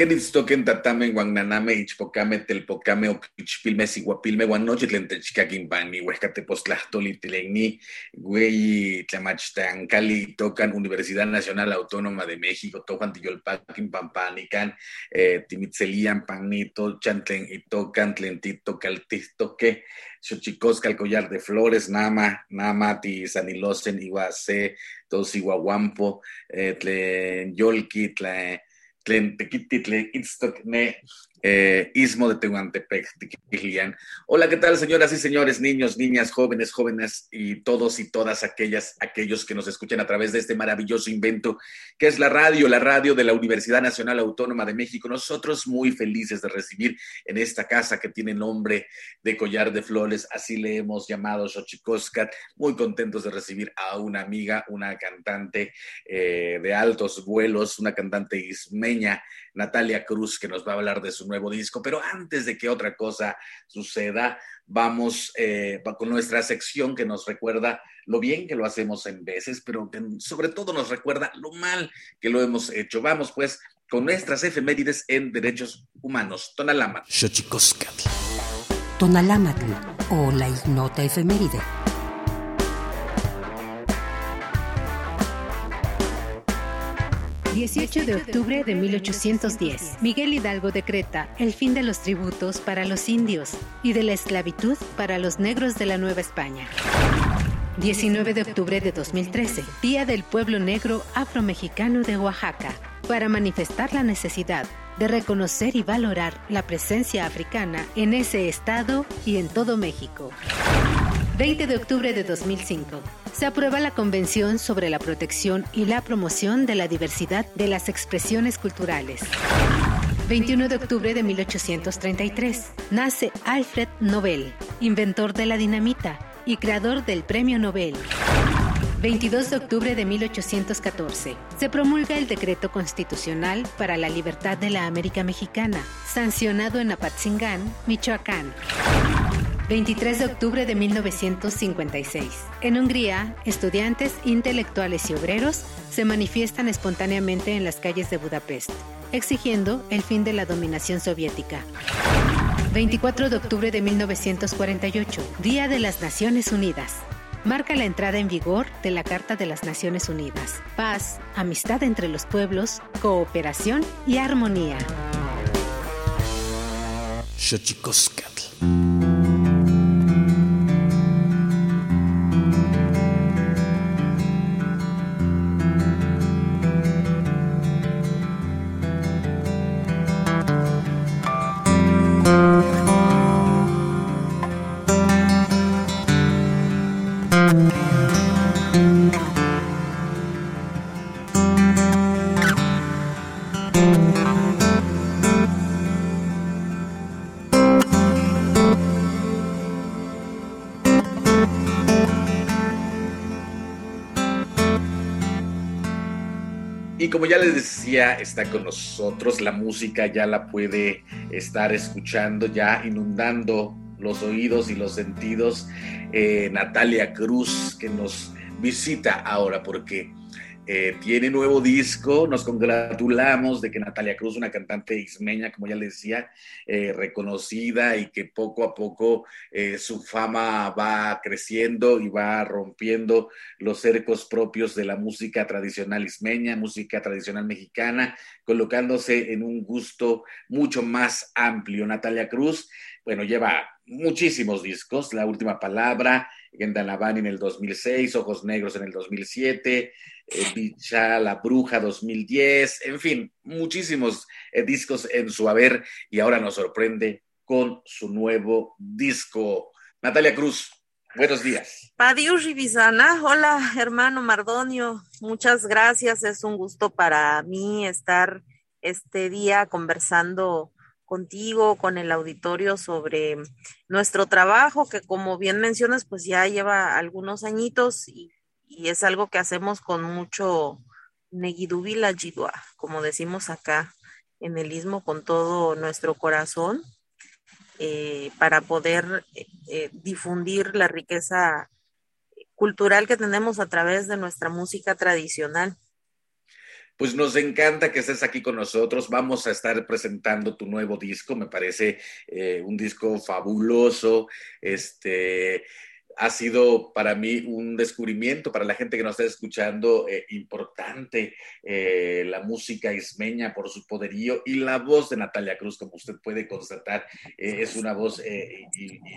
Kenitstoken tatame guananame ichpocame telpocame oquichpilme siguapilme guanochitlen techcaquimpani huescatepostlahtoli tileni güey tlamachtancali tocan Universidad Nacional Autónoma de México tocan tiyolpaquin pampanican eh, timitzelian panito chantlen y tocan tlentito caltistoque xochicosca collar de flores nama nama ti sanilosen iguase tos iguaguampo eh, tlen yolki tlen tlen tequititle itztoc ne eh, de Tehuantepec, Hola, ¿qué tal, señoras y señores, niños, niñas, jóvenes, jóvenes y todos y todas aquellas, aquellos que nos escuchan a través de este maravilloso invento que es la radio, la radio de la Universidad Nacional Autónoma de México. Nosotros muy felices de recibir en esta casa que tiene nombre de Collar de Flores, así le hemos llamado Xochicoscat, muy contentos de recibir a una amiga, una cantante eh, de altos vuelos, una cantante ismeña, Natalia Cruz, que nos va a hablar de su nuevo disco. Pero antes de que otra cosa suceda, vamos eh, con nuestra sección que nos recuerda lo bien que lo hacemos en veces, pero que sobre todo nos recuerda lo mal que lo hemos hecho. Vamos pues con nuestras efemérides en derechos humanos. Tonalámatl. Tonalámatl o la ignota efeméride. 18 de octubre de 1810, Miguel Hidalgo decreta el fin de los tributos para los indios y de la esclavitud para los negros de la Nueva España. 19 de octubre de 2013, Día del Pueblo Negro Afromexicano de Oaxaca, para manifestar la necesidad de reconocer y valorar la presencia africana en ese estado y en todo México. 20 de octubre de 2005. Se aprueba la Convención sobre la protección y la promoción de la diversidad de las expresiones culturales. 21 de octubre de 1833. Nace Alfred Nobel, inventor de la dinamita y creador del Premio Nobel. 22 de octubre de 1814. Se promulga el Decreto Constitucional para la Libertad de la América Mexicana, sancionado en Apatzingán, Michoacán. 23 de octubre de 1956. En Hungría, estudiantes, intelectuales y obreros se manifiestan espontáneamente en las calles de Budapest, exigiendo el fin de la dominación soviética. 24 de octubre de 1948, Día de las Naciones Unidas. Marca la entrada en vigor de la Carta de las Naciones Unidas. Paz, amistad entre los pueblos, cooperación y armonía. Como ya les decía, está con nosotros, la música ya la puede estar escuchando, ya inundando los oídos y los sentidos. Eh, Natalia Cruz, que nos visita ahora, porque eh, tiene nuevo disco, nos congratulamos de que Natalia Cruz, una cantante ismeña, como ya le decía, eh, reconocida y que poco a poco eh, su fama va creciendo y va rompiendo los cercos propios de la música tradicional ismeña, música tradicional mexicana, colocándose en un gusto mucho más amplio. Natalia Cruz, bueno, lleva muchísimos discos, La Última Palabra, en en el 2006, Ojos Negros en el 2007, Bicha, La Bruja 2010, en fin, muchísimos eh, discos en su haber y ahora nos sorprende con su nuevo disco. Natalia Cruz, buenos días. Padius Rivisana, hola hermano Mardonio, muchas gracias, es un gusto para mí estar este día conversando contigo, con el auditorio sobre nuestro trabajo, que como bien mencionas, pues ya lleva algunos añitos y, es algo que hacemos con mucho neguidubila jidua, como decimos acá en el istmo, con todo nuestro corazón, eh, para poder eh, eh, difundir la riqueza cultural que tenemos a través de nuestra música tradicional. Pues nos encanta que estés aquí con nosotros. Vamos a estar presentando tu nuevo disco. Me parece eh, un disco fabuloso. Este, ha sido para mí un descubrimiento, para la gente que nos está escuchando, eh, importante eh, la música ismeña por su poderío y la voz de Natalia Cruz, como usted puede constatar, eh, es una voz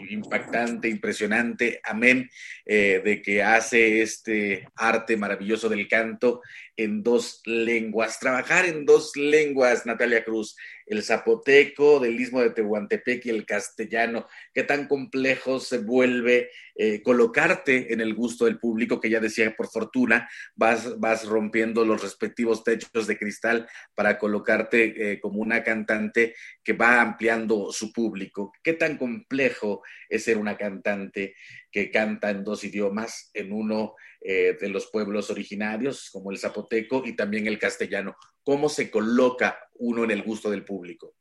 impactante, impresionante, amén, de que hace este arte maravilloso del canto en dos lenguas, trabajar en dos lenguas, Natalia Cruz, el zapoteco del istmo de Tehuantepec y el castellano, qué tan complejo se vuelve eh, colocarte en el gusto del público, que ya decía, por fortuna, vas, vas rompiendo los respectivos techos de cristal para colocarte eh, como una cantante que va ampliando su público. ¿Qué tan complejo es ser una cantante que canta en dos idiomas, en uno eh, de los pueblos originarios, como el zapoteco, y también el castellano. ¿Cómo se coloca uno en el gusto del público?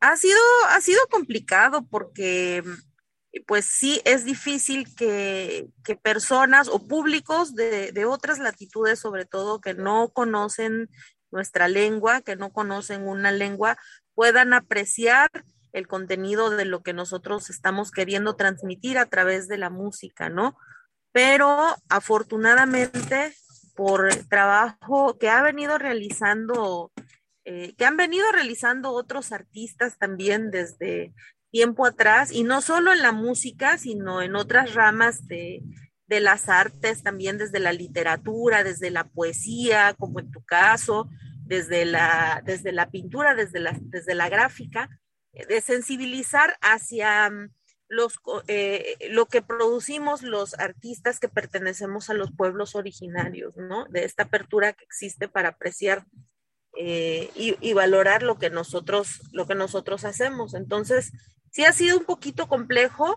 Ha sido, ha sido complicado porque pues sí es difícil que, personas o públicos de, otras latitudes, sobre todo que no conocen nuestra lengua, que no conocen una lengua, puedan apreciar el contenido de lo que nosotros estamos queriendo transmitir a través de la música, ¿no? pero afortunadamente por trabajo que ha venido realizando, eh, que han venido realizando otros artistas también desde tiempo atrás, y no solo en la música, sino en otras ramas de, las artes, también desde la literatura, desde la poesía, como en tu caso, desde la, desde la pintura, desde la, desde la gráfica, de sensibilizar hacia los, eh, lo que producimos los artistas que pertenecemos a los pueblos originarios, ¿no? De esta apertura que existe para apreciar eh, y, valorar lo que nosotros, lo que nosotros hacemos. Entonces, sí ha sido un poquito complejo.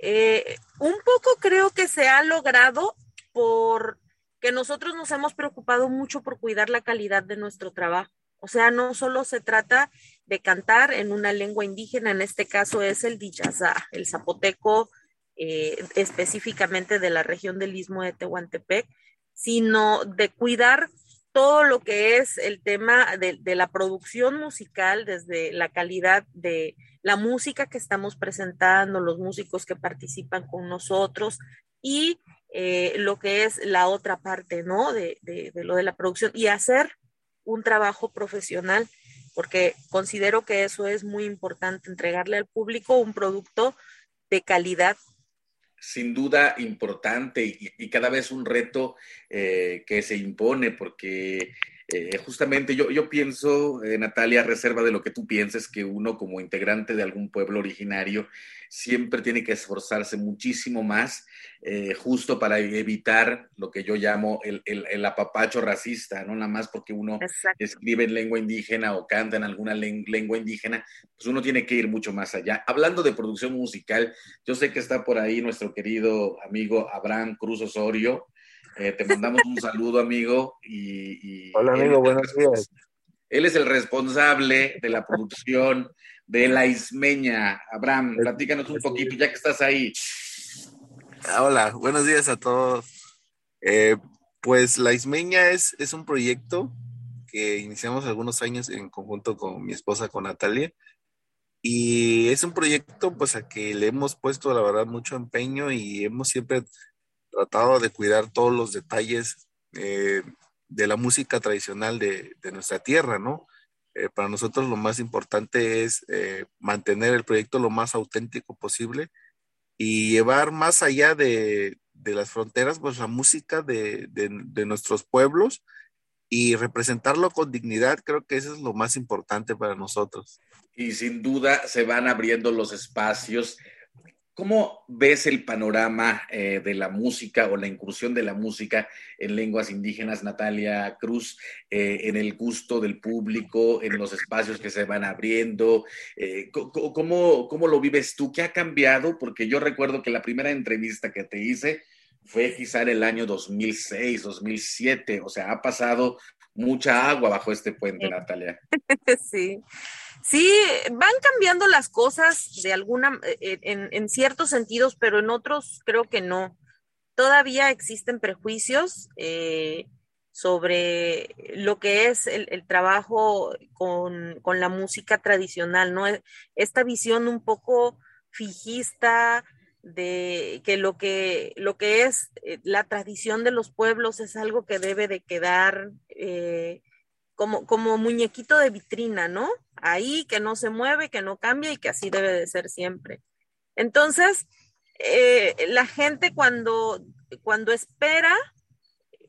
Eh, un poco creo que se ha logrado por que nosotros nos hemos preocupado mucho por cuidar la calidad de nuestro trabajo. O sea, no solo se trata de cantar en una lengua indígena, en este caso es el Diyazá, el zapoteco eh, específicamente de la región del Istmo de Tehuantepec, sino de cuidar todo lo que es el tema de, la producción musical, desde la calidad de la música que estamos presentando, los músicos que participan con nosotros y eh, lo que es la otra parte, ¿no? De, de, lo de la producción y hacer un trabajo profesional, porque considero que eso es muy importante, entregarle al público un producto de calidad. Sin duda importante y, cada vez un reto eh, que se impone, porque eh, justamente yo, yo pienso, eh, Natalia, reserva de lo que tú pienses, que uno como integrante de algún pueblo originario siempre tiene que esforzarse muchísimo más eh, justo para evitar lo que yo llamo el, el, apapacho racista, no nada más porque uno escribe en lengua indígena o canta en alguna lengua indígena, pues uno tiene que ir mucho más allá. Hablando de producción musical, yo sé que está por ahí nuestro querido amigo Abraham Cruz Osorio, eh, te mandamos un saludo, amigo. Y, Hola, amigo, buenos días. Él es el responsable de la producción de La Ismeña. Abraham, platícanos un poquito, ya que estás ahí. Ah, hola, buenos días a todos. Eh, pues La Ismeña es, es un proyecto que iniciamos algunos años en conjunto con mi esposa, con Natalia. Y es un proyecto pues a que le hemos puesto la verdad mucho empeño y hemos siempre tratado de cuidar todos los detalles eh, de la música tradicional de, nuestra tierra, ¿no? Eh, para nosotros lo más importante es eh, mantener el proyecto lo más auténtico posible y llevar más allá de, las fronteras, pues la música de, de, nuestros pueblos y representarlo con dignidad, creo que eso es lo más importante para nosotros. Y sin duda se van abriendo los espacios ¿Cómo ves el panorama eh, de la música o la incursión de la música en lenguas indígenas, Natalia Cruz, eh, en el gusto del público, en los espacios que se van abriendo? Eh, ¿cómo, ¿Cómo lo vives tú? ¿Qué ha cambiado? Porque yo recuerdo que la primera entrevista que te hice fue quizá en el año 2006, 2007, o sea, ha pasado mucha agua bajo este puente, Natalia. Sí. Sí, van cambiando las cosas de alguna, eh, en, ciertos sentidos, pero en otros creo que no. Todavía existen prejuicios eh, sobre lo que es el, trabajo con, la música tradicional, ¿no? Esta visión un poco fijista de que lo que, lo que es eh, la tradición de los pueblos es algo que debe de quedar como, como muñequito de vitrina, ¿no? Ahí que no se mueve, que no cambia y que así debe de ser siempre. Entonces, eh, la gente cuando, cuando espera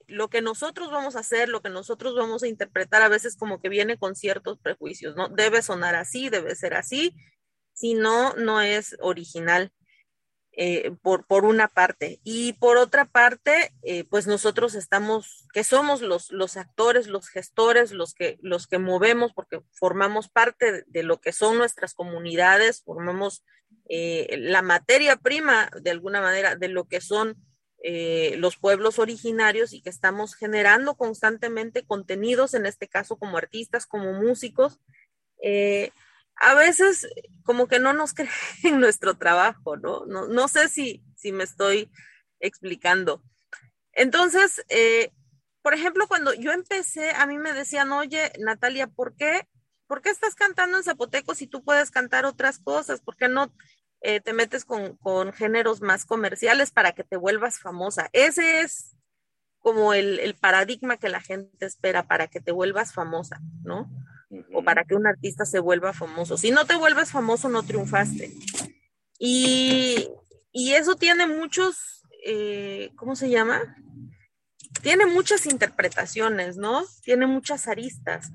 lo que nosotros vamos a hacer, lo que nosotros vamos a interpretar, a veces como que viene con ciertos prejuicios, ¿no? Debe sonar así, debe ser así, si no, no es original. Eh, por, por, una parte. Y por otra parte, eh, pues nosotros estamos, que somos los, los actores, los gestores, los que, los que movemos, porque formamos parte de lo que son nuestras comunidades, formamos eh, la materia prima, de alguna manera, de lo que son los pueblos originarios y que estamos generando constantemente contenidos, en este caso como artistas, como músicos a veces como que no nos creen en nuestro trabajo, ¿no? No, sé si, si me estoy explicando. Entonces, eh, por ejemplo, cuando yo empecé, a mí me decían, oye, Natalia, ¿por qué, ¿por qué estás cantando en zapoteco si tú puedes cantar otras cosas? ¿Por qué no eh, te metes con, con, géneros más comerciales para que te vuelvas famosa? Ese es como el, el paradigma que la gente espera para que te vuelvas famosa, ¿no? O para que un artista se vuelva famoso. Si no te vuelves famoso, no triunfaste. Y, eso tiene muchos, eh, ¿cómo se llama? Tiene muchas interpretaciones, ¿no? Tiene muchas aristas.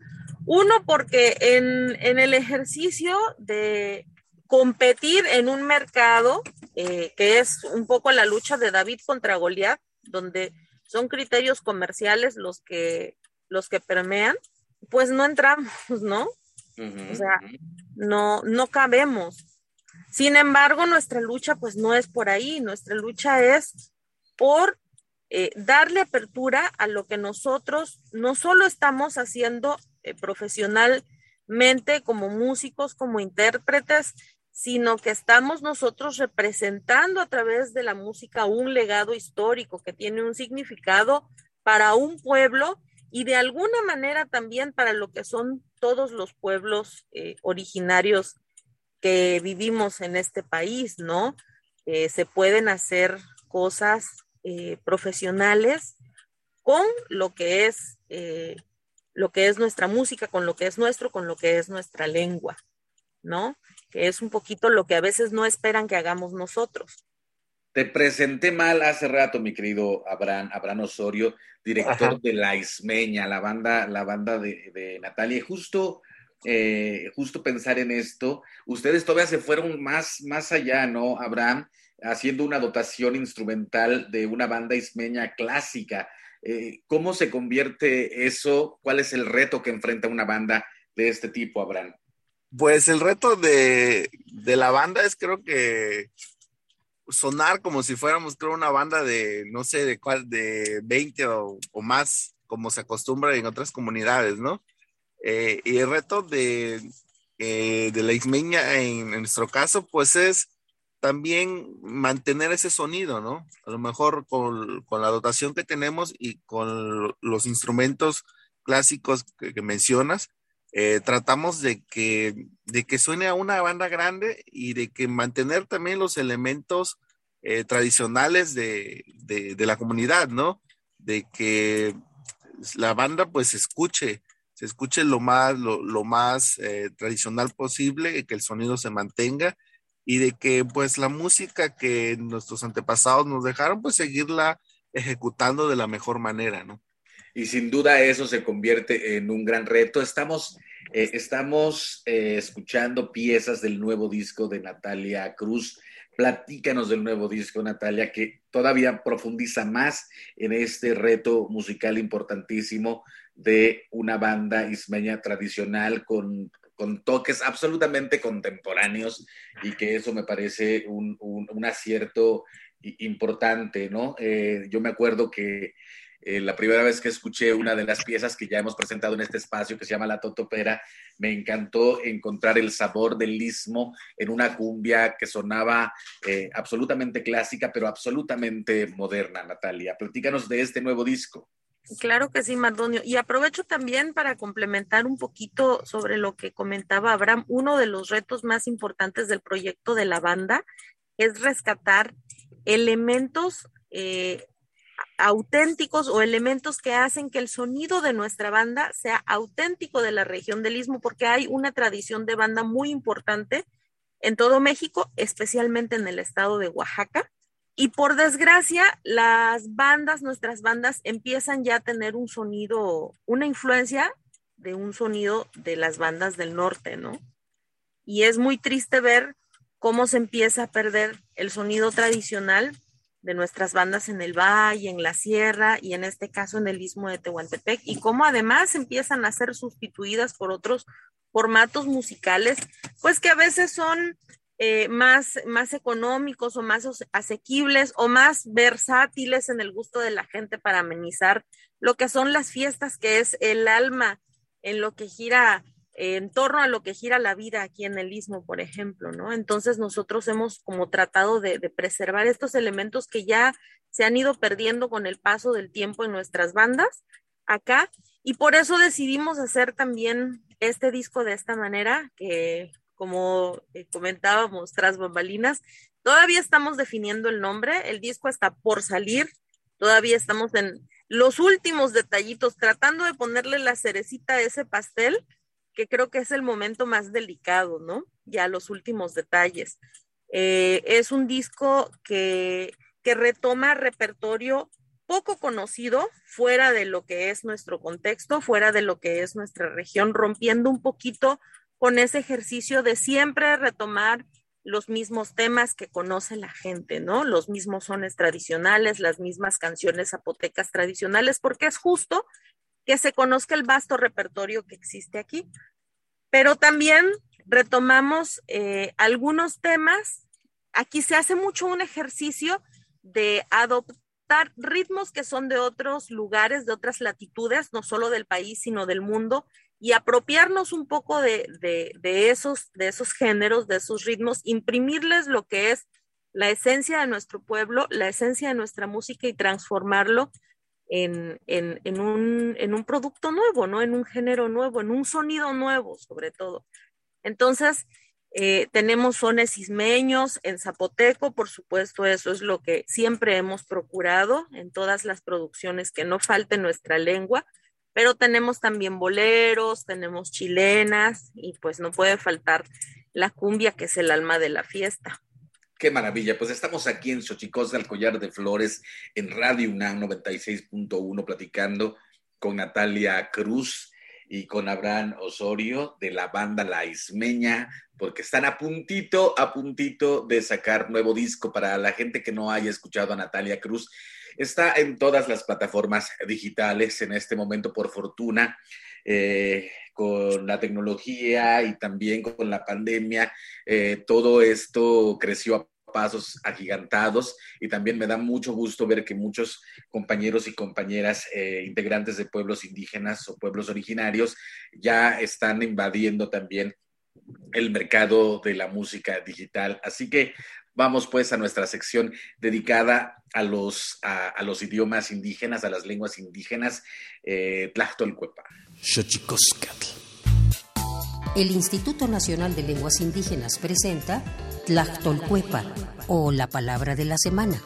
Uno, porque en, el ejercicio de competir en un mercado, eh, que es un poco la lucha de David contra Goliat, donde son criterios comerciales los que, los que permean, pues no entramos, ¿no? O sea, no, no cabemos. Sin embargo, nuestra lucha pues no es por ahí, nuestra lucha es por eh, darle apertura a lo que nosotros no solo estamos haciendo eh, profesionalmente como músicos, como intérpretes, sino que estamos nosotros representando a través de la música un legado histórico que tiene un significado para un pueblo y de alguna manera también para lo que son todos los pueblos eh, originarios que vivimos en este país, ¿no? Eh, se pueden hacer cosas eh, profesionales con lo que es lo que es nuestra música, con lo que es nuestro, con lo que es nuestra lengua, ¿no? Que es un poquito lo que a veces no esperan que hagamos nosotros. Te presenté mal hace rato, mi querido Abraham, Abraham Osorio, director de La Ismeña, la banda, la banda de, Natalia. Y justo, eh, justo pensar en esto, ustedes todavía se fueron más, más allá, ¿no, Abraham? Haciendo una dotación instrumental de una banda ismeña clásica. Eh, ¿Cómo se convierte eso? ¿Cuál es el reto que enfrenta una banda de este tipo, Abraham? Pues el reto de, de la banda es creo que sonar como si fuéramos, creo, una banda de, no sé, de cuál, de 20 o, más, como se acostumbra en otras comunidades, ¿no? Eh, y el reto de, eh, de la Ismeña en, nuestro caso, pues es también mantener ese sonido, ¿no? A lo mejor con, con la dotación que tenemos y con los instrumentos clásicos que mencionas, eh, tratamos de que, de que suene a una banda grande y de que mantener también los elementos eh, tradicionales de, la comunidad, ¿no? De que la banda pues se escuche, se escuche lo más, lo, más eh, tradicional posible, que el sonido se mantenga y de que pues la música que nuestros antepasados nos dejaron pues seguirla ejecutando de la mejor manera, ¿no? Y sin duda eso se convierte en un gran reto. Estamos, eh, estamos eh, escuchando piezas del nuevo disco de Natalia Cruz Platícanos del nuevo disco, Natalia, que todavía profundiza más en este reto musical importantísimo de una banda ismeña tradicional con, toques absolutamente contemporáneos y que eso me parece un, acierto importante, ¿no? Eh, yo me acuerdo que eh, la primera vez que escuché una de las piezas que ya hemos presentado en este espacio, que se llama La Totopera, me encantó encontrar el sabor del istmo en una cumbia que sonaba eh, absolutamente clásica, pero absolutamente moderna, Natalia. Platícanos de este nuevo disco. Claro que sí, Mardonio. Y aprovecho también para complementar un poquito sobre lo que comentaba Abraham. Uno de los retos más importantes del proyecto de la banda es rescatar elementos eh, auténticos o elementos que hacen que el sonido de nuestra banda sea auténtico de la región del Istmo, porque hay una tradición de banda muy importante en todo México, especialmente en el estado de Oaxaca. Y por desgracia, las bandas, nuestras bandas, empiezan ya a tener un sonido, una influencia de un sonido de las bandas del norte, ¿no? Y es muy triste ver cómo se empieza a perder el sonido tradicional de nuestras bandas en el valle, en la sierra y en este caso en el istmo de Tehuantepec y cómo además empiezan a ser sustituidas por otros formatos musicales, pues que a veces son eh, más, más económicos o más asequibles o más versátiles en el gusto de la gente para amenizar lo que son las fiestas, que es el alma en lo que gira en torno a lo que gira la vida aquí en el istmo, por ejemplo, ¿no? Entonces nosotros hemos como tratado de, preservar estos elementos que ya se han ido perdiendo con el paso del tiempo en nuestras bandas acá y por eso decidimos hacer también este disco de esta manera que como eh, comentábamos tras bambalinas todavía estamos definiendo el nombre el disco está por salir todavía estamos en los últimos detallitos tratando de ponerle la cerecita a ese pastel que creo que es el momento más delicado, ¿no? Ya los últimos detalles. Eh, es un disco que, que retoma repertorio poco conocido fuera de lo que es nuestro contexto, fuera de lo que es nuestra región, rompiendo un poquito con ese ejercicio de siempre retomar los mismos temas que conoce la gente, ¿no? Los mismos sones tradicionales, las mismas canciones zapotecas tradicionales, porque es justo que se conozca el vasto repertorio que existe aquí. Pero también retomamos eh, algunos temas. Aquí se hace mucho un ejercicio de adoptar ritmos que son de otros lugares, de otras latitudes, no solo del país, sino del mundo, y apropiarnos un poco de, de, esos, de esos géneros, de esos ritmos, imprimirles lo que es la esencia de nuestro pueblo, la esencia de nuestra música y transformarlo en, un, producto nuevo, ¿no? En un género nuevo, en un sonido nuevo, sobre todo. Entonces, eh, tenemos sones ismeños en zapoteco, por supuesto, eso es lo que siempre hemos procurado en todas las producciones, que no falte nuestra lengua, pero tenemos también boleros, tenemos chilenas y pues no puede faltar la cumbia, que es el alma de la fiesta. Qué maravilla. Pues estamos aquí en Xochicosca, el Collar de Flores, en Radio UNAM 96.1, platicando con Natalia Cruz y con Abraham Osorio de la banda La Ismeña, porque están a puntito, a puntito de sacar nuevo disco para la gente que no haya escuchado a Natalia Cruz. Está en todas las plataformas digitales en este momento, por fortuna. Eh, con la tecnología y también con la pandemia, eh, todo esto creció a pasos agigantados y también me da mucho gusto ver que muchos compañeros y compañeras eh, integrantes de pueblos indígenas o pueblos originarios ya están invadiendo también el mercado de la música digital. Así que vamos pues a nuestra sección dedicada a los, a, los idiomas indígenas, a las lenguas indígenas, eh, Tlachtolcuepa. El Instituto Nacional de Lenguas Indígenas presenta Tlachtolcuepa o la palabra de la semana.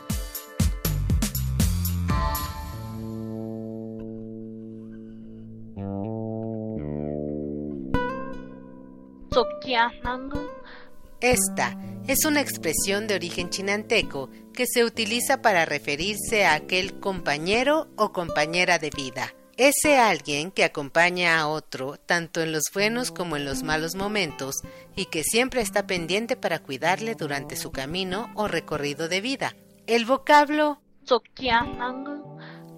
Esta es una expresión de origen chinanteco que se utiliza para referirse a aquel compañero o compañera de vida, Ese alguien que acompaña a otro tanto en los buenos como en los malos momentos y que siempre está pendiente para cuidarle durante su camino o recorrido de vida. El vocablo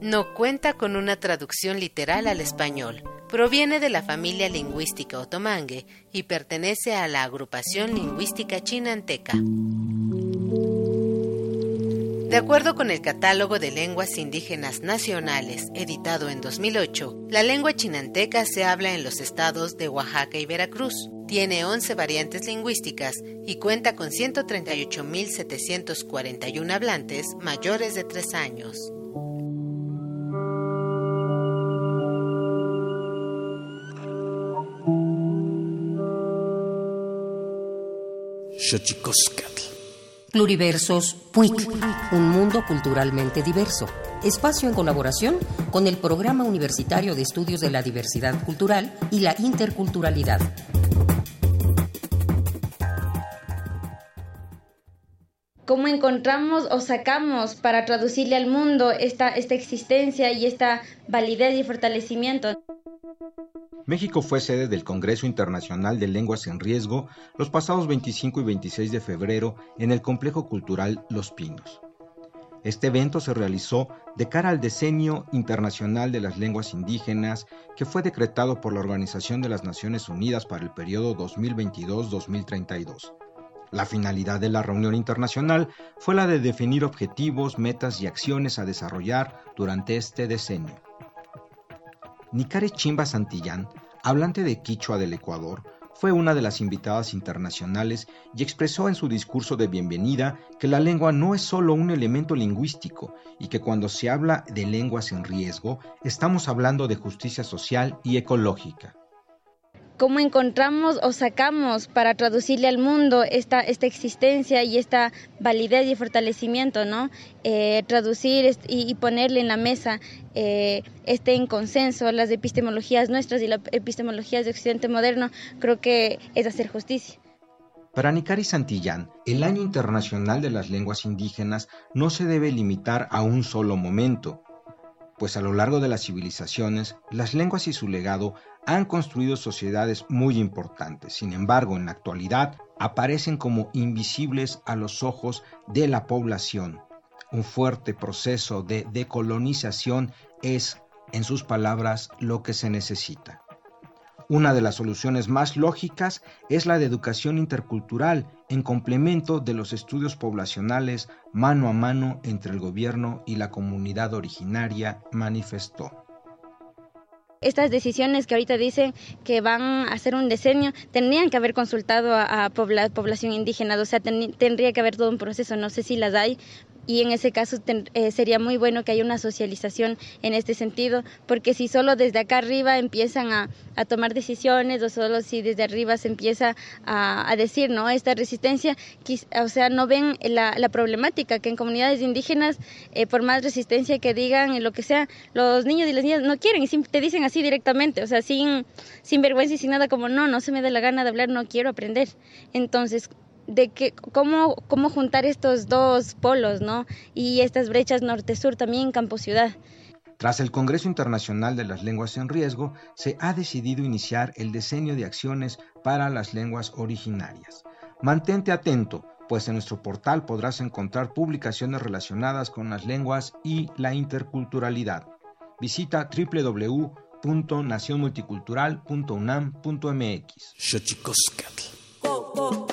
no cuenta con una traducción literal al español. Proviene de la familia lingüística otomangue y pertenece a la agrupación lingüística chinanteca. De acuerdo con el Catálogo de Lenguas Indígenas Nacionales, editado en 2008, la lengua chinanteca se habla en los estados de Oaxaca y Veracruz. Tiene 11 variantes lingüísticas y cuenta con 138.741 hablantes mayores de 3 años. Pluriversos PUIC, un mundo culturalmente diverso. Espacio en colaboración con el Programa Universitario de Estudios de la Diversidad Cultural y la Interculturalidad. ¿Cómo encontramos o sacamos para traducirle al mundo esta, esta existencia y esta validez y fortalecimiento? México fue sede del Congreso Internacional de Lenguas en Riesgo los pasados 25 y 26 de febrero en el Complejo Cultural Los Pinos. Este evento se realizó de cara al Decenio Internacional de las Lenguas Indígenas que fue decretado por la Organización de las Naciones Unidas para el periodo 2022-2032. La finalidad de la reunión internacional fue la de definir objetivos, metas y acciones a desarrollar durante este decenio. Nicare Chimba Santillán, hablante de Quichua del Ecuador, fue una de las invitadas internacionales y expresó en su discurso de bienvenida que la lengua no es solo un elemento lingüístico y que cuando se habla de lenguas en riesgo estamos hablando de justicia social y ecológica cómo encontramos o sacamos para traducirle al mundo esta, esta existencia y esta validez y fortalecimiento, ¿no? Eh, traducir y, ponerle en la mesa eh, este en consenso las epistemologías nuestras y las epistemologías de Occidente moderno, creo que es hacer justicia. Para Nicari Santillán, el Año Internacional de las Lenguas Indígenas no se debe limitar a un solo momento, pues a lo largo de las civilizaciones, las lenguas y su legado han construido sociedades muy importantes. Sin embargo, en la actualidad aparecen como invisibles a los ojos de la población. Un fuerte proceso de decolonización es, en sus palabras, lo que se necesita. Una de las soluciones más lógicas es la de educación intercultural en complemento de los estudios poblacionales mano a mano entre el gobierno y la comunidad originaria, manifestó. Estas decisiones que ahorita dicen que van a hacer un diseño, tendrían que haber consultado a, población indígena, o sea, tendría que haber todo un proceso, no sé si las hay, y en ese caso eh, sería muy bueno que haya una socialización en este sentido, porque si solo desde acá arriba empiezan a, tomar decisiones o solo si desde arriba se empieza a, decir, ¿no? Esta resistencia, o sea, no ven la, problemática que en comunidades indígenas, eh, por más resistencia que digan y lo que sea, los niños y las niñas no quieren y te dicen así directamente, o sea, sin, sin vergüenza y sin nada como, no, no se me da la gana de hablar, no quiero aprender. Entonces, de que cómo, cómo juntar estos dos polos, ¿no? Y estas brechas norte-sur también en campo ciudad. Tras el Congreso Internacional de las Lenguas en Riesgo, se ha decidido iniciar el diseño de acciones para las lenguas originarias. Mantente atento, pues en nuestro portal podrás encontrar publicaciones relacionadas con las lenguas y la interculturalidad. Visita www.nacionmulticultural.unam.mx coco,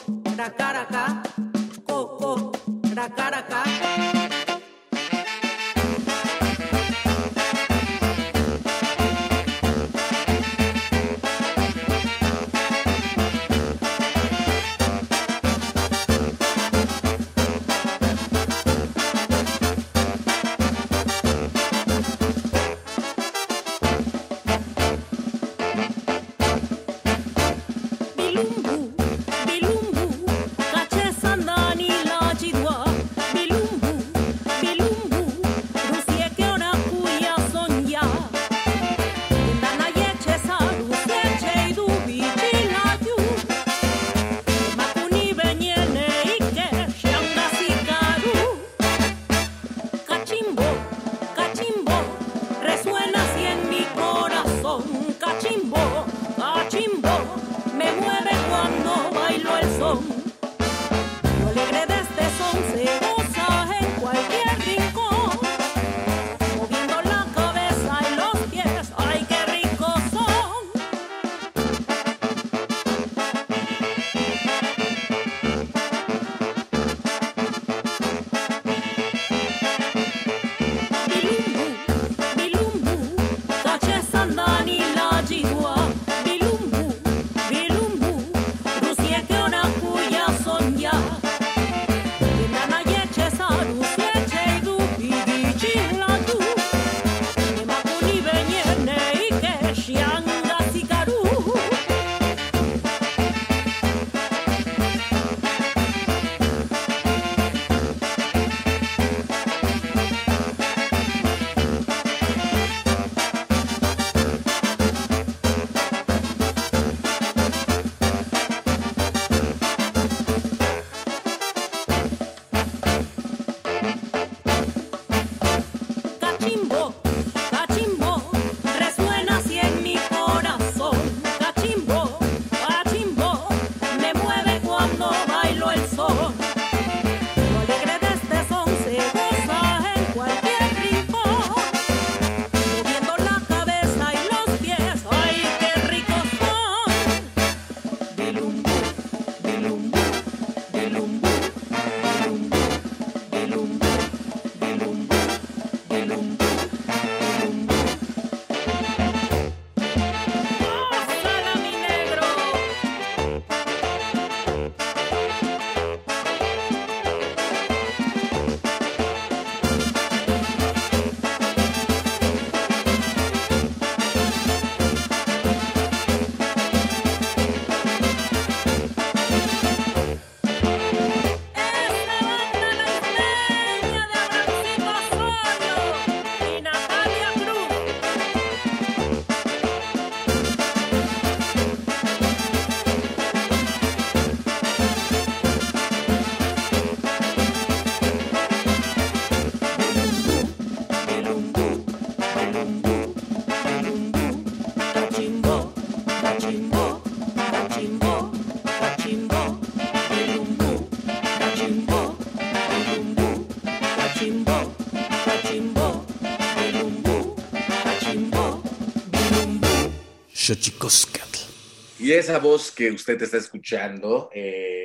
Y esa voz que usted está escuchando eh,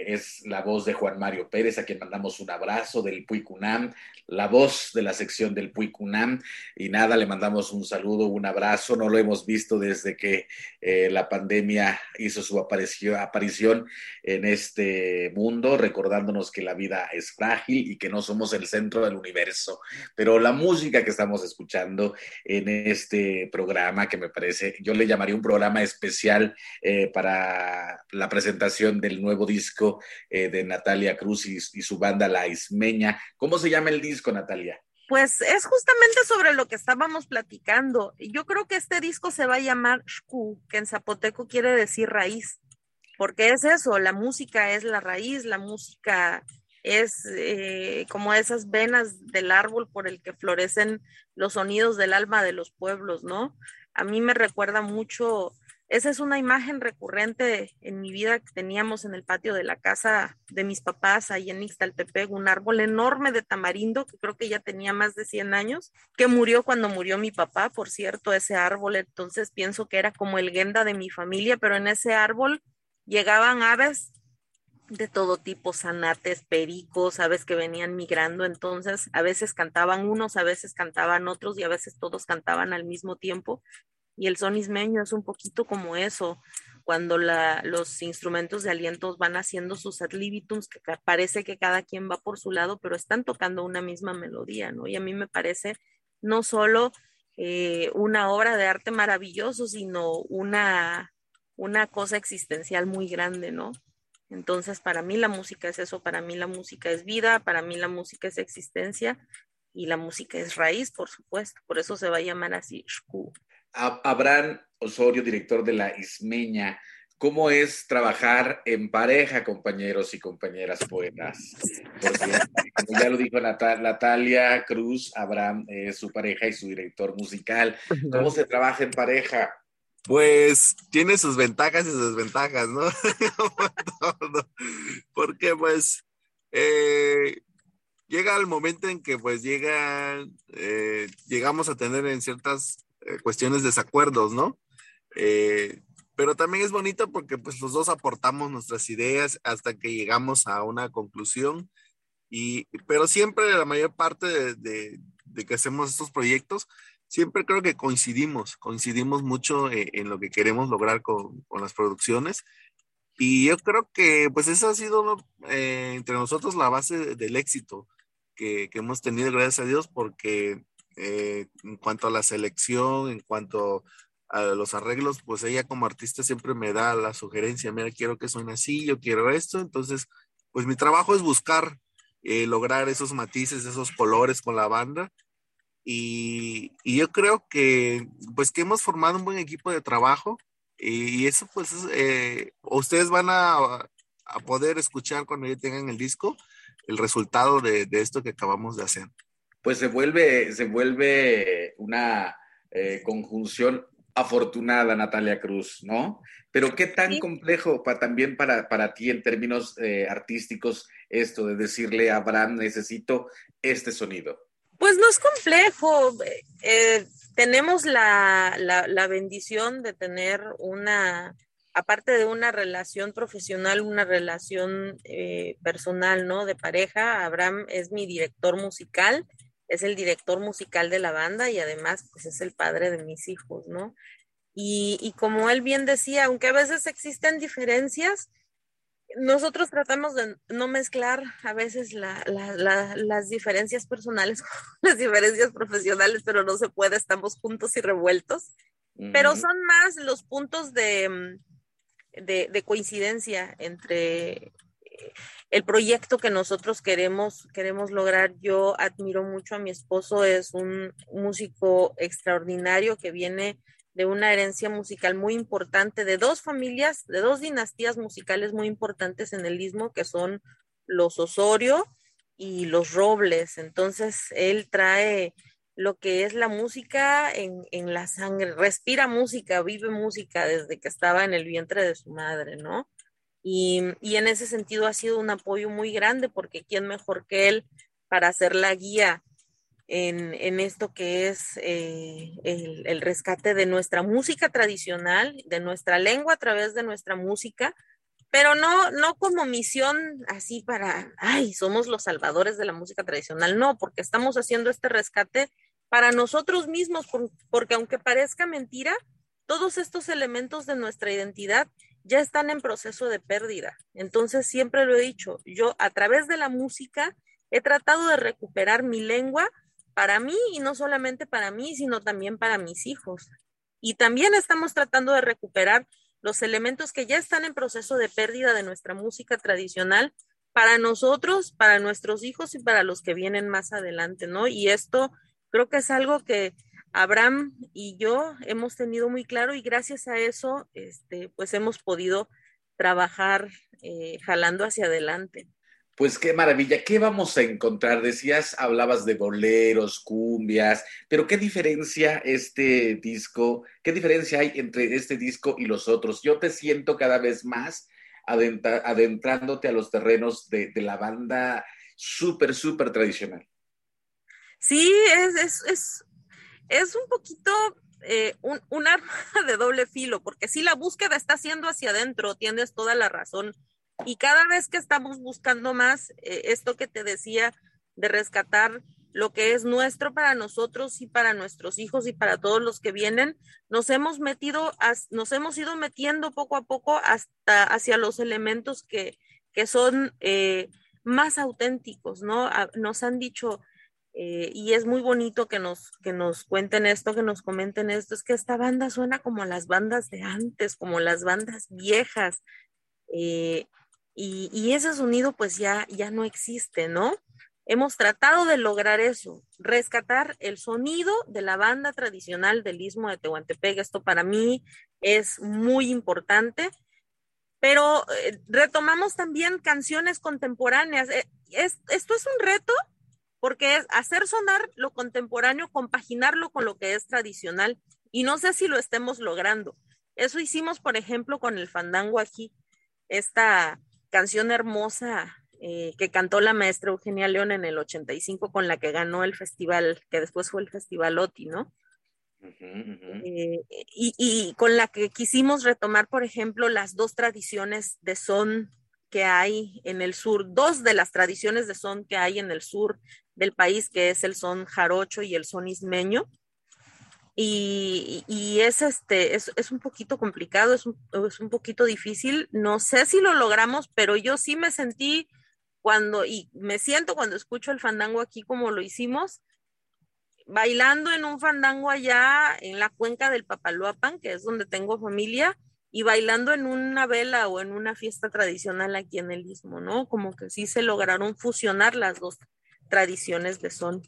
la voz de Juan Mario Pérez, a quien mandamos un abrazo del Puicunam, la voz de la sección del Puicunam. Y nada, le mandamos un saludo, un abrazo. No lo hemos visto desde que eh, la pandemia hizo su aparición en este mundo, recordándonos que la vida es frágil y que no somos el centro del universo. Pero la música que estamos escuchando en este programa, que me parece, yo le llamaría un programa especial eh, para la presentación del nuevo disco eh, de Natalia Cruz y, su banda La Ismeña. ¿Cómo se llama el disco? Natalia? Pues es justamente sobre lo que estábamos platicando. Yo creo que este disco se va a llamar Shku, que en zapoteco quiere decir raíz, porque es eso, la música es la raíz, la música es eh, como esas venas del árbol por el que florecen los sonidos del alma de los pueblos, ¿no? A mí me recuerda mucho esa es una imagen recurrente en mi vida que teníamos en el patio de la casa de mis papás, ahí en Ixtaltepec, un árbol enorme de tamarindo que creo que ya tenía más de 100 años, que murió cuando murió mi papá, por cierto, ese árbol. Entonces pienso que era como el guenda de mi familia, pero en ese árbol llegaban aves de todo tipo, zanates, pericos, aves que venían migrando, entonces a veces cantaban unos, a veces cantaban otros y a veces todos cantaban al mismo tiempo y el son ismeño es un poquito como eso, cuando los instrumentos de alientos van haciendo sus ad libitums, que parece que cada quien va por su lado, pero están tocando una misma melodía, ¿no? Y a mí me parece no solo eh, una obra de arte maravilloso, sino una, una cosa existencial muy grande, ¿no? Entonces, para mí la música es eso, para mí la música es vida, para mí la música es existencia y la música es raíz, por supuesto, por eso se va a llamar así Shku. Abraham Osorio, director de La Ismeña, ¿cómo es trabajar en pareja, compañeros y compañeras poetas? Porque, como ya lo dijo Natalia Cruz, Abraham es su pareja y su director musical. ¿Cómo se trabaja en pareja? Pues tiene sus ventajas y sus desventajas, ¿no? Porque pues eh, llega el momento en que pues llega, eh, llegamos a tener en ciertas eh, cuestiones desacuerdos, ¿no? Eh, pero también es bonito porque pues los dos aportamos nuestras ideas hasta que llegamos a una conclusión. Y, pero siempre la mayor parte de, de, que hacemos estos proyectos, siempre creo que coincidimos, coincidimos mucho en, en lo que queremos lograr con, con, las producciones. Y yo creo que pues esa ha sido eh, entre nosotros la base del éxito que, que, hemos tenido, gracias a Dios, porque eh, en cuanto a la selección, en cuanto a los arreglos, pues ella como artista siempre me da la sugerencia, mira, quiero que suene así, yo quiero esto, entonces, pues mi trabajo es buscar eh, lograr esos matices, esos colores con la banda. Y, y, yo creo que, pues que hemos formado un buen equipo de trabajo y, eso pues eh, ustedes van a, poder escuchar cuando ya tengan el disco el resultado de esto que acabamos de hacer pues se vuelve, se vuelve una eh, conjunción afortunada, Natalia Cruz, ¿no? Pero qué tan complejo también para, para, ti en términos eh, artísticos esto de decirle a Abraham, necesito este sonido. Pues no es complejo. Eh, tenemos la, la, bendición de tener una, aparte de una relación profesional, una relación personal, ¿no? De pareja. Abraham es mi director musical es el director musical de la banda y además pues es el padre de mis hijos, ¿no? Y, como él bien decía, aunque a veces existen diferencias, nosotros tratamos de no mezclar a veces las diferencias personales con las diferencias profesionales, pero no se puede, estamos juntos y revueltos. Pero son más los puntos de, de, de coincidencia entre el proyecto que nosotros queremos, queremos lograr. Yo admiro mucho a mi esposo, es un músico extraordinario que viene de una herencia musical muy importante, de dos familias, de dos dinastías musicales muy importantes en el istmo, que son los Osorio y los Robles. Entonces, él trae lo que es la música en, en, la sangre, respira música, vive música desde que estaba en el vientre de su madre, ¿no? Y, y en ese sentido ha sido un apoyo muy grande porque quién mejor que él para ser la guía en, en esto que es eh, el, el rescate de nuestra música tradicional, de nuestra lengua a través de nuestra música, pero no, no como misión así para, ay, somos los salvadores de la música tradicional, no, porque estamos haciendo este rescate para nosotros mismos, porque aunque parezca mentira, todos estos elementos de nuestra identidad ya están en proceso de pérdida. Entonces, siempre lo he dicho, yo a través de la música he tratado de recuperar mi lengua para mí y no solamente para mí, sino también para mis hijos. Y también estamos tratando de recuperar los elementos que ya están en proceso de pérdida de nuestra música tradicional para nosotros, para nuestros hijos y para los que vienen más adelante, ¿no? Y esto creo que es algo que Abraham y yo hemos tenido muy claro y gracias a eso, este, pues hemos podido trabajar eh, jalando hacia adelante. Pues qué maravilla, ¿qué vamos a encontrar? Decías, hablabas de boleros, cumbias, pero ¿qué diferencia este disco, qué diferencia hay entre este disco y los otros? Yo te siento cada vez más adentrándote a los terrenos de, la banda súper, súper tradicional. Sí, es, es, es, un poquito eh, un, un, arma de doble filo, porque si la búsqueda está haciendo hacia adentro, tienes toda la razón y cada vez que estamos buscando más, eh, esto que te decía de rescatar lo que es nuestro para nosotros y para nuestros hijos y para todos los que vienen, nos hemos metido, nos hemos ido metiendo poco a poco hasta hacia los elementos que, que son eh, más auténticos, ¿no? Nos han dicho, eh, y es muy bonito que nos, que nos cuenten esto, que nos comenten esto, es que esta banda suena como las bandas de antes, como las bandas viejas. Eh, y, ese sonido pues ya, ya no existe, ¿no? Hemos tratado de lograr eso, rescatar el sonido de la banda tradicional del Istmo de Tehuantepec. Esto para mí es muy importante, pero eh, retomamos también canciones contemporáneas. Eh, esto es un reto porque es hacer sonar lo contemporáneo, compaginarlo con lo que es tradicional. Y no sé si lo estemos logrando. Eso hicimos, por ejemplo, con el fandango aquí, esta canción hermosa eh, que cantó la maestra Eugenia León en el 85 con la que ganó el festival, que después fue el festival OTI, ¿no? Eh, y, y, con la que quisimos retomar, por ejemplo, las dos tradiciones de son que hay en el sur, dos de las tradiciones de son que hay en el sur del país, que es el son jarocho y el son ismeño. Y, es este, es, un poquito complicado, es un, es un poquito difícil. No sé si lo logramos, pero yo sí me sentí cuando, y me siento cuando escucho el fandango aquí como lo hicimos, bailando en un fandango allá en la cuenca del Papaloapan, que es donde tengo familia, y bailando en una vela o en una fiesta tradicional aquí en el Istmo, ¿no? Como que sí se lograron fusionar las dos tradiciones de son.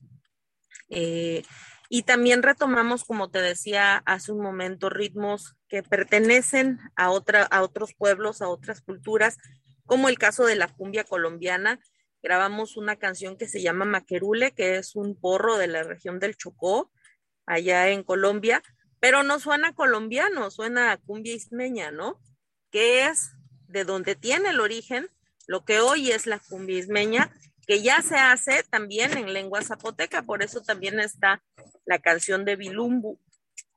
Eh, y también retomamos, como te decía hace un momento, ritmos que pertenecen a, otra, a otros pueblos, a otras culturas, como el caso de la cumbia colombiana. Grabamos una canción que se llama Maquerule, que es un porro de la región del Chocó, allá en Colombia, pero no suena colombiano, suena a cumbia ismeña, ¿no? Que es de donde tiene el origen lo que hoy es la cumbia ismeña que ya se hace también en lengua zapoteca, por eso también está la canción de Bilumbu,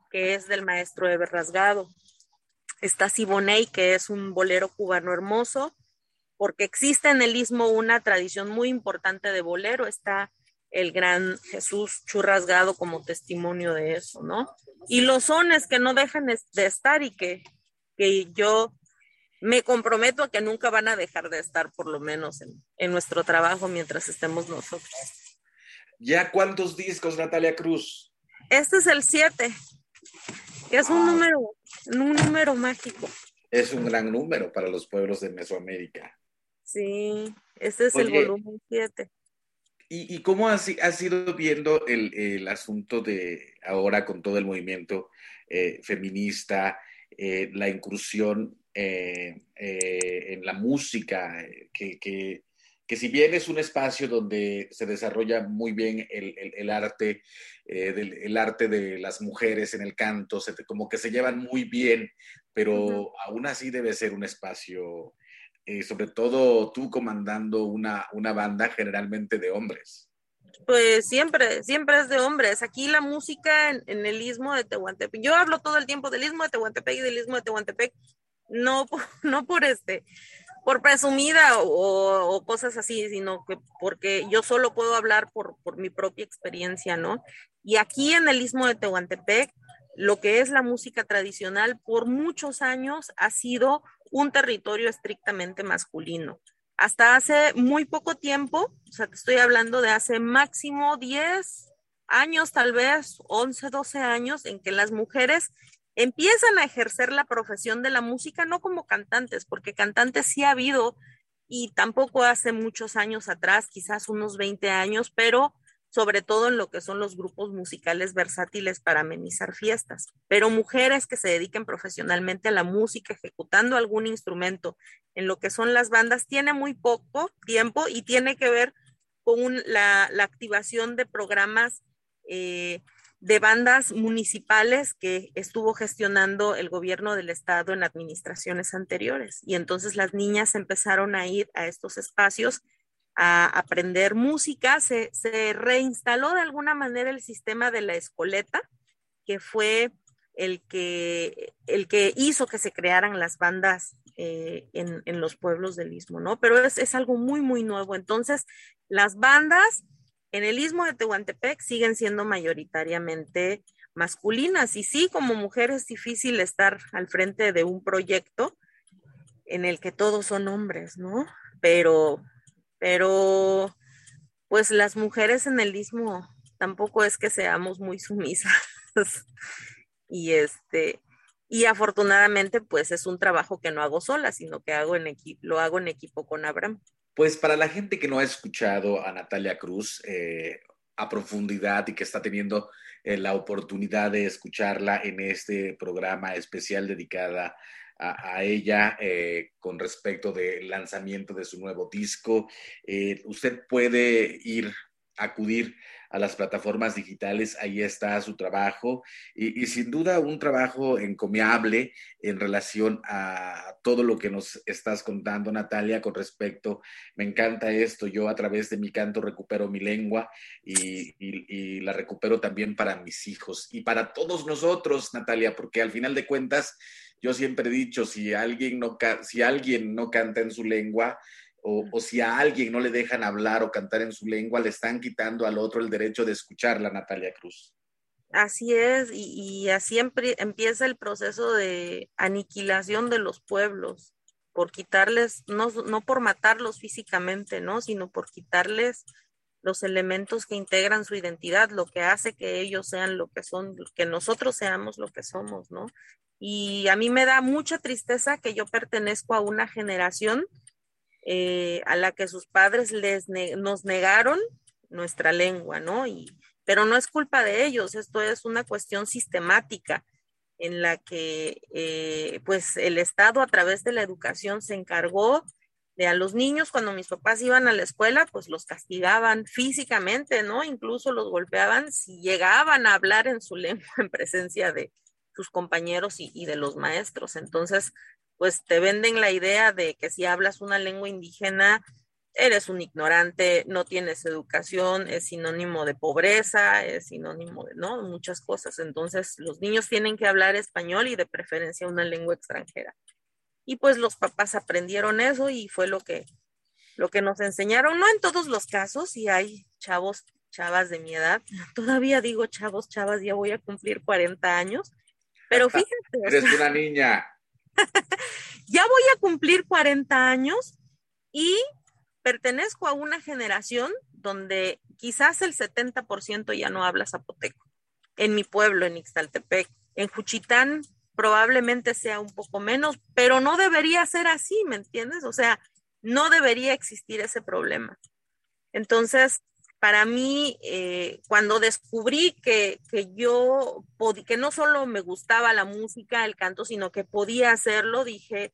que es del maestro Eber Rasgado. Está Siboney, que es un bolero cubano hermoso, porque existe en el istmo una tradición muy importante de bolero, está el gran Jesús Churrasgado como testimonio de eso, ¿no? Y los sones que no dejan de estar y que, que yo me comprometo a que nunca van a dejar de estar, por lo menos en, nuestro trabajo mientras estemos nosotros. ¿Ya cuántos discos, Natalia Cruz? Este es el 7, que es un número, un número mágico. Es un gran número para los pueblos de Mesoamérica. Sí, este es el volumen 7. ¿Y, cómo has, has, ido viendo el, asunto de ahora con todo el movimiento eh, feminista, eh, la incursión eh, eh, en la música, que, que si bien es un espacio donde se desarrolla muy bien el, arte, eh, el arte de las mujeres en el canto, como que se llevan muy bien, pero aún así debe ser un espacio, eh, sobre todo tú comandando una, una banda generalmente de hombres. Pues siempre, siempre es de hombres. Aquí la música en, en, el istmo de Tehuantepec, yo hablo todo el tiempo del istmo de Tehuantepec y del istmo de Tehuantepec, no, no por este, por presumida o, cosas así, sino que porque yo solo puedo hablar por, por mi propia experiencia, ¿no? Y aquí en el istmo de Tehuantepec, lo que es la música tradicional por muchos años ha sido un territorio estrictamente masculino. Hasta hace muy poco tiempo, o sea, te estoy hablando de hace máximo 10 años, tal vez 11, 12 años, en que las mujeres empiezan a ejercer la profesión de la música no como cantantes, porque cantantes sí ha habido y tampoco hace muchos años atrás, quizás unos 20 años, pero sobre todo en lo que son los grupos musicales versátiles para amenizar fiestas. Pero mujeres que se dediquen profesionalmente a la música, ejecutando algún instrumento en lo que son las bandas, tiene muy poco tiempo y tiene que ver con la, activación de programas eh, de bandas municipales que estuvo gestionando el gobierno del estado en administraciones anteriores. Y entonces las niñas empezaron a ir a estos espacios a aprender música. Se, reinstaló de alguna manera el sistema de la escoleta, que fue el que, el que hizo que se crearan las bandas eh, en, los pueblos del istmo, ¿no? Pero es, es algo muy, muy nuevo. Entonces, las bandas en el istmo de Tehuantepec siguen siendo mayoritariamente masculinas y sí, como mujer es difícil estar al frente de un proyecto en el que todos son hombres, ¿no? Pero, pero, pues las mujeres en el istmo tampoco es que seamos muy sumisas y este, y afortunadamente pues es un trabajo que no hago sola, sino que hago en lo hago en equipo con Abraham. Pues para la gente que no ha escuchado a Natalia Cruz eh, a profundidad y que está teniendo eh, la oportunidad de escucharla en este programa especial dedicada a, ella eh, con respecto del lanzamiento de su nuevo disco, usted puede ir, acudir a las plataformas digitales, ahí está su trabajo. Y, sin duda un trabajo encomiable en relación a todo lo que nos estás contando, Natalia, con respecto, me encanta esto, yo a través de mi canto recupero mi lengua y, y la recupero también para mis hijos y para todos nosotros, Natalia, porque al final de cuentas, yo siempre he dicho, si alguien no, si alguien no canta en su lengua, o, si a alguien no le dejan hablar o cantar en su lengua, le están quitando al otro el derecho de escuchar la Natalia Cruz. Así es, y, así empieza el proceso de aniquilación de los pueblos, por quitarles, no, no por matarlos físicamente, ¿no? Sino por quitarles los elementos que integran su identidad, lo que hace que ellos sean lo que son, que nosotros seamos lo que somos, ¿no? Y a mí me da mucha tristeza que yo pertenezco a una generación eh, a la que sus padres les nos negaron nuestra lengua, ¿no? Y, pero no es culpa de ellos, esto es una cuestión sistemática en la que eh, pues el Estado a través de la educación se encargó de a los niños cuando mis papás iban a la escuela, pues los castigaban físicamente, ¿no? Incluso los golpeaban si llegaban a hablar en su lengua en presencia de sus compañeros y de los maestros. Entonces, pues te venden la idea de que si hablas una lengua indígena, eres un ignorante, no tienes educación, es sinónimo de pobreza, es sinónimo de, ¿no? Muchas cosas. Entonces, los niños tienen que hablar español y de preferencia una lengua extranjera. Y pues los papás aprendieron eso y fue lo que, lo que nos enseñaron. No en todos los casos, y hay chavos, chavas de mi edad. Todavía digo chavos, chavas, ya voy a cumplir 40 años. Pero fíjense. Eres una niña. ya voy a cumplir 40 años y pertenezco a una generación donde quizás el 70% ya no habla zapoteco. En mi pueblo, en Ixtaltepec, en Juchitán probablemente sea un poco menos, pero no debería ser así, ¿me entiendes? O sea, no debería existir ese problema. Entonces, para mí, eh, cuando descubrí que, que yo, que no solo me gustaba la música, el canto, sino que podía hacerlo, dije,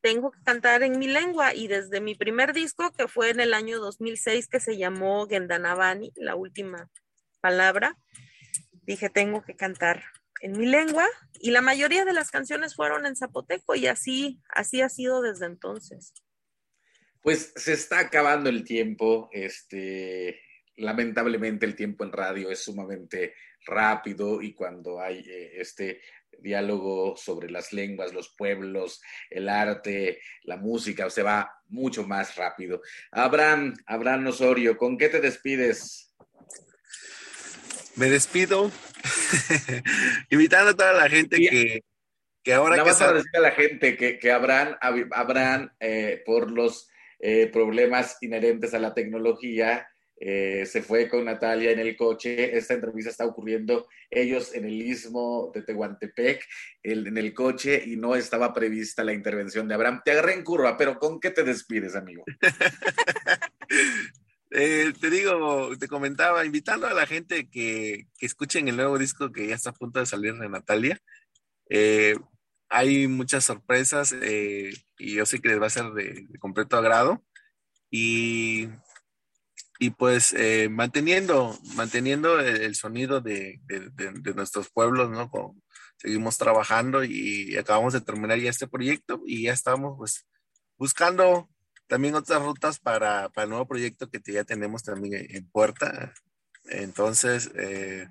tengo que cantar en mi lengua y desde mi primer disco, que fue en el año 2006, que se llamó Gendanavani, la última palabra, dije, tengo que cantar en mi lengua y la mayoría de las canciones fueron en zapoteco y así, así ha sido desde entonces. Pues se está acabando el tiempo, este, lamentablemente el tiempo en radio es sumamente rápido y cuando hay eh, este diálogo sobre las lenguas, los pueblos, el arte, la música, se va mucho más rápido. Abraham, Abraham Osorio, ¿con qué te despides? Me despido invitando a toda la gente que, que ahora Nada que... Más decir a la gente que, que Abraham, Abraham eh, por los eh, problemas inherentes a la tecnología, eh, se fue con Natalia en el coche. Esta entrevista está ocurriendo ellos en el istmo de Tehuantepec, en el coche, y no estaba prevista la intervención de Abraham. Te agarré en curva, pero ¿con qué te despides, amigo? Eh, te digo, te comentaba, invitando a la gente que, que, escuchen el nuevo disco que ya está a punto de salir de Natalia. Eh, hay muchas sorpresas y yo sé que les va a ser de, de completo agrado. Y y pues eh, manteniendo, manteniendo el, sonido de, de, nuestros pueblos, ¿no? seguimos trabajando y acabamos de terminar ya este proyecto y ya estamos pues buscando también otras rutas para, para el nuevo proyecto que ya tenemos también en puerta. Entonces, eh,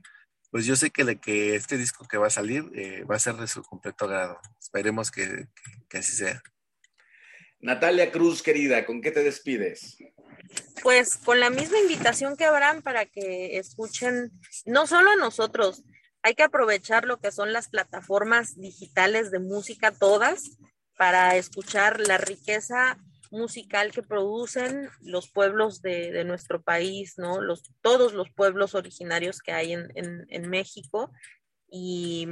pues yo sé que, que este disco que va a salir eh, va a ser de su completo agrado. Esperemos que, que así sea. Natalia Cruz, querida, ¿con qué te despides? Pues con la misma invitación que habrán para que escuchen, no solo a nosotros, hay que aprovechar lo que son las plataformas digitales de música todas para escuchar la riqueza musical que producen los pueblos de, nuestro país, ¿no? Los, todos los pueblos originarios que hay en, en México y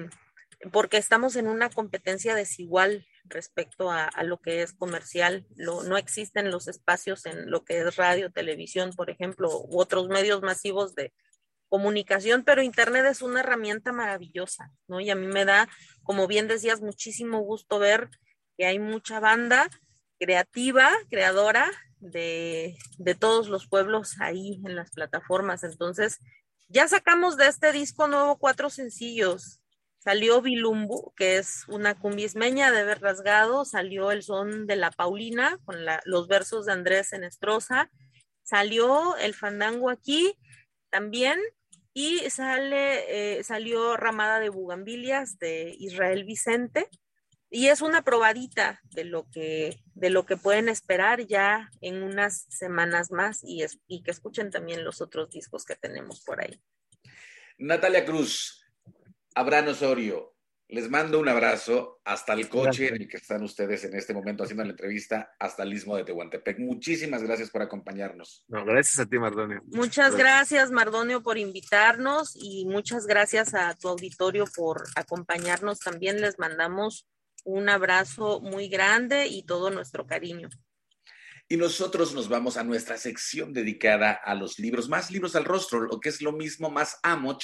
porque estamos en una competencia desigual respecto a, lo que es comercial. no existen los espacios en lo que es radio, televisión, por ejemplo, u otros medios masivos de comunicación, pero Internet es una herramienta maravillosa, ¿no? Y a mí me da, como bien decías, muchísimo gusto ver que hay mucha banda creativa, creadora de, de todos los pueblos ahí en las plataformas. Entonces, ya sacamos de este disco nuevo cuatro sencillos. Salió Bilumbu, que es una cumbismeña de ver rasgado, salió el son de la Paulina con los versos de Andrés Enestrosa, salió el fandango aquí también y sale, eh, salió Ramada de Bugambilias de Israel Vicente y es una probadita de lo que, de lo que pueden esperar ya en unas semanas más y, y que escuchen también los otros discos que tenemos por ahí. Natalia Cruz, Abraham Osorio, les mando un abrazo hasta el coche en el que están ustedes en este momento haciendo la entrevista hasta el istmo de Tehuantepec. Muchísimas gracias por acompañarnos. No, gracias a ti, Mardonio. Muchas gracias, Mardonio, por invitarnos y muchas gracias a tu auditorio por acompañarnos. También les mandamos un abrazo muy grande y todo nuestro cariño. Y nosotros nos vamos a nuestra sección dedicada a los libros, más libros al rostro, lo que es lo mismo, más amoch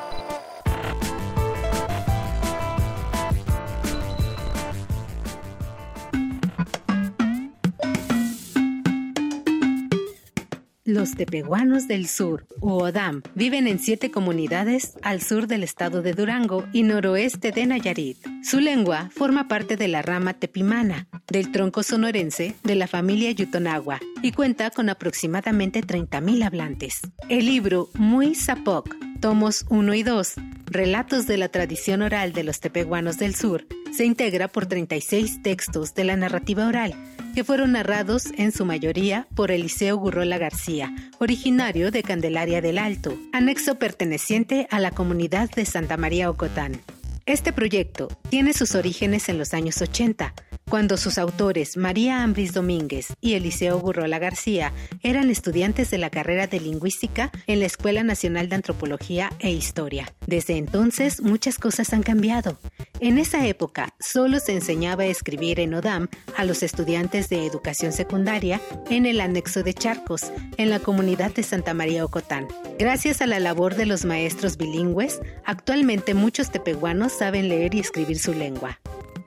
Los tepehuanos del sur, o ODAM, viven en siete comunidades al sur del estado de Durango y noroeste de Nayarit. Su lengua forma parte de la rama tepimana, del tronco sonorense de la familia Yutonagua, y cuenta con aproximadamente 30.000 hablantes. El libro Muy Zapoc, tomos 1 y 2, Relatos de la tradición oral de los tepehuanos del sur, se integra por 36 textos de la narrativa oral, que fueron narrados en su mayoría por Eliseo Gurrola García, originario de Candelaria del Alto, anexo perteneciente a la comunidad de Santa María Ocotán. Este proyecto tiene sus orígenes en los años 80, Cuando sus autores, María Ambris Domínguez y Eliseo Burrola García, eran estudiantes de la carrera de lingüística en la Escuela Nacional de Antropología e Historia. Desde entonces, muchas cosas han cambiado. En esa época, solo se enseñaba a escribir en ODAM a los estudiantes de educación secundaria en el anexo de Charcos, en la comunidad de Santa María Ocotán. Gracias a la labor de los maestros bilingües, actualmente muchos tepehuanos saben leer y escribir su lengua.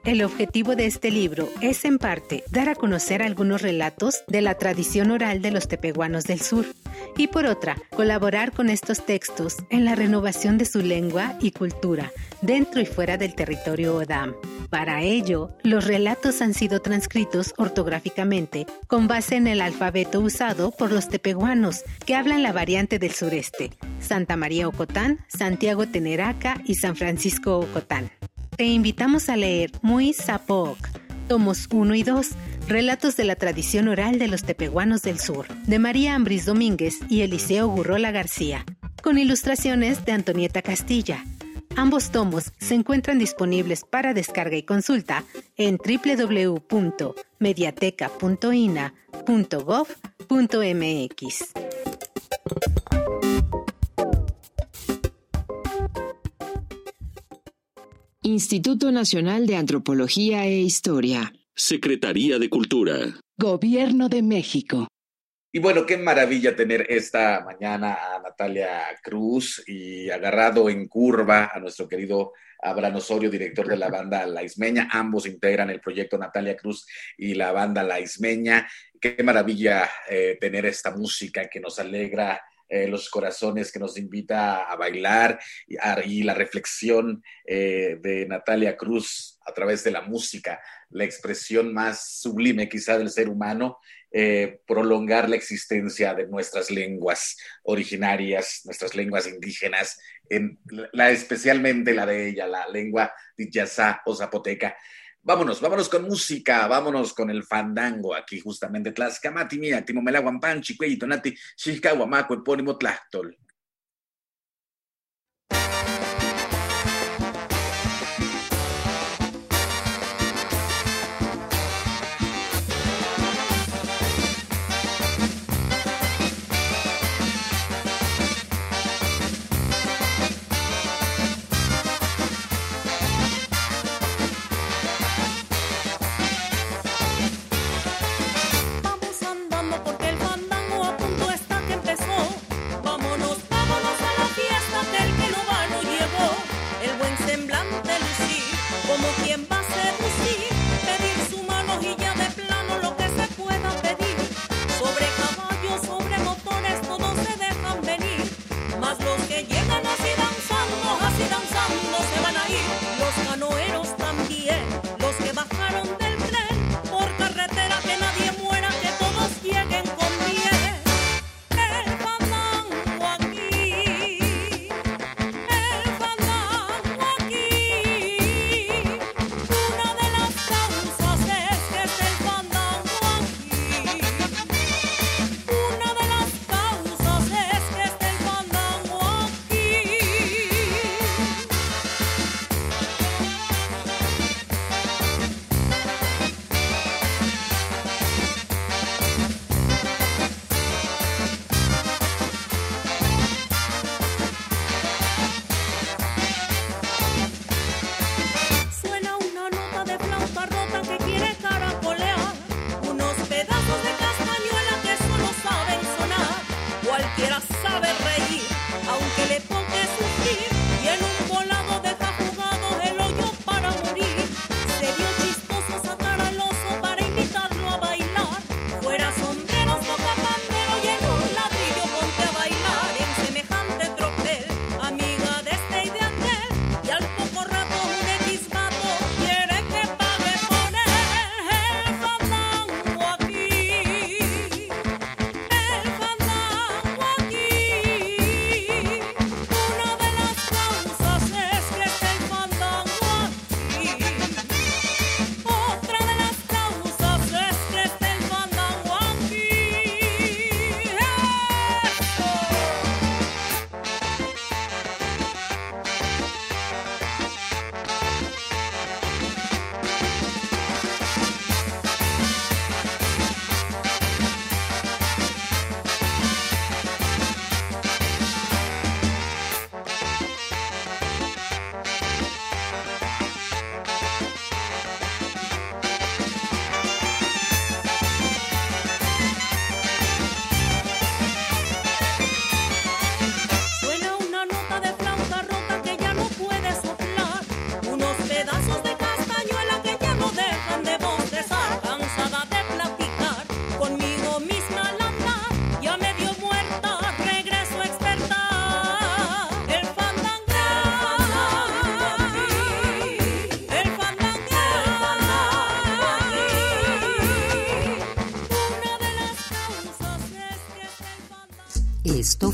El objetivo de este libro es, en parte, dar a conocer algunos relatos de la tradición oral de los tepehuanos del sur, y por otra, colaborar con estos textos en la renovación de su lengua y cultura, dentro y fuera del territorio Odam. Para ello, los relatos han sido transcritos ortográficamente con base en el alfabeto usado por los tepehuanos, que hablan la variante del sureste, Santa María Ocotán, Santiago Teneraca y San Francisco Ocotán. Te invitamos a leer Muy Zapoc, tomos 1 y 2, Relatos de la tradición oral de los tepehuanos del sur, de María Ambris Domínguez y Eliseo Gurrola García, con ilustraciones de Antonieta Castilla. Ambos tomos se encuentran disponibles para descarga y consulta en www.mediateca.ina.gov.mx. Instituto Nacional de Antropología e Historia. Secretaría de Cultura. Gobierno de México. Y bueno, qué maravilla tener esta mañana a Natalia Cruz y agarrado en curva a nuestro querido Abraham Osorio, director de la banda La Ismeña. Ambos integran el proyecto Natalia Cruz y la banda La Ismeña. Qué maravilla eh, tener esta música que nos alegra eh, los corazones que nos invita a bailar y, la reflexión eh, de Natalia Cruz a través de la música, la expresión más sublime quizá del ser humano, eh, prolongar la existencia de nuestras lenguas originarias, nuestras lenguas indígenas, en la, especialmente la de ella, la lengua Dijazá o zapoteca. Vámonos, vámonos con música, vámonos con el fandango aquí justamente. Tlaxcamati, mía, Timomela, Guampanchi, Cuelli, Tonati, Xilca, Guamaco, Epónimo, Tlachtol.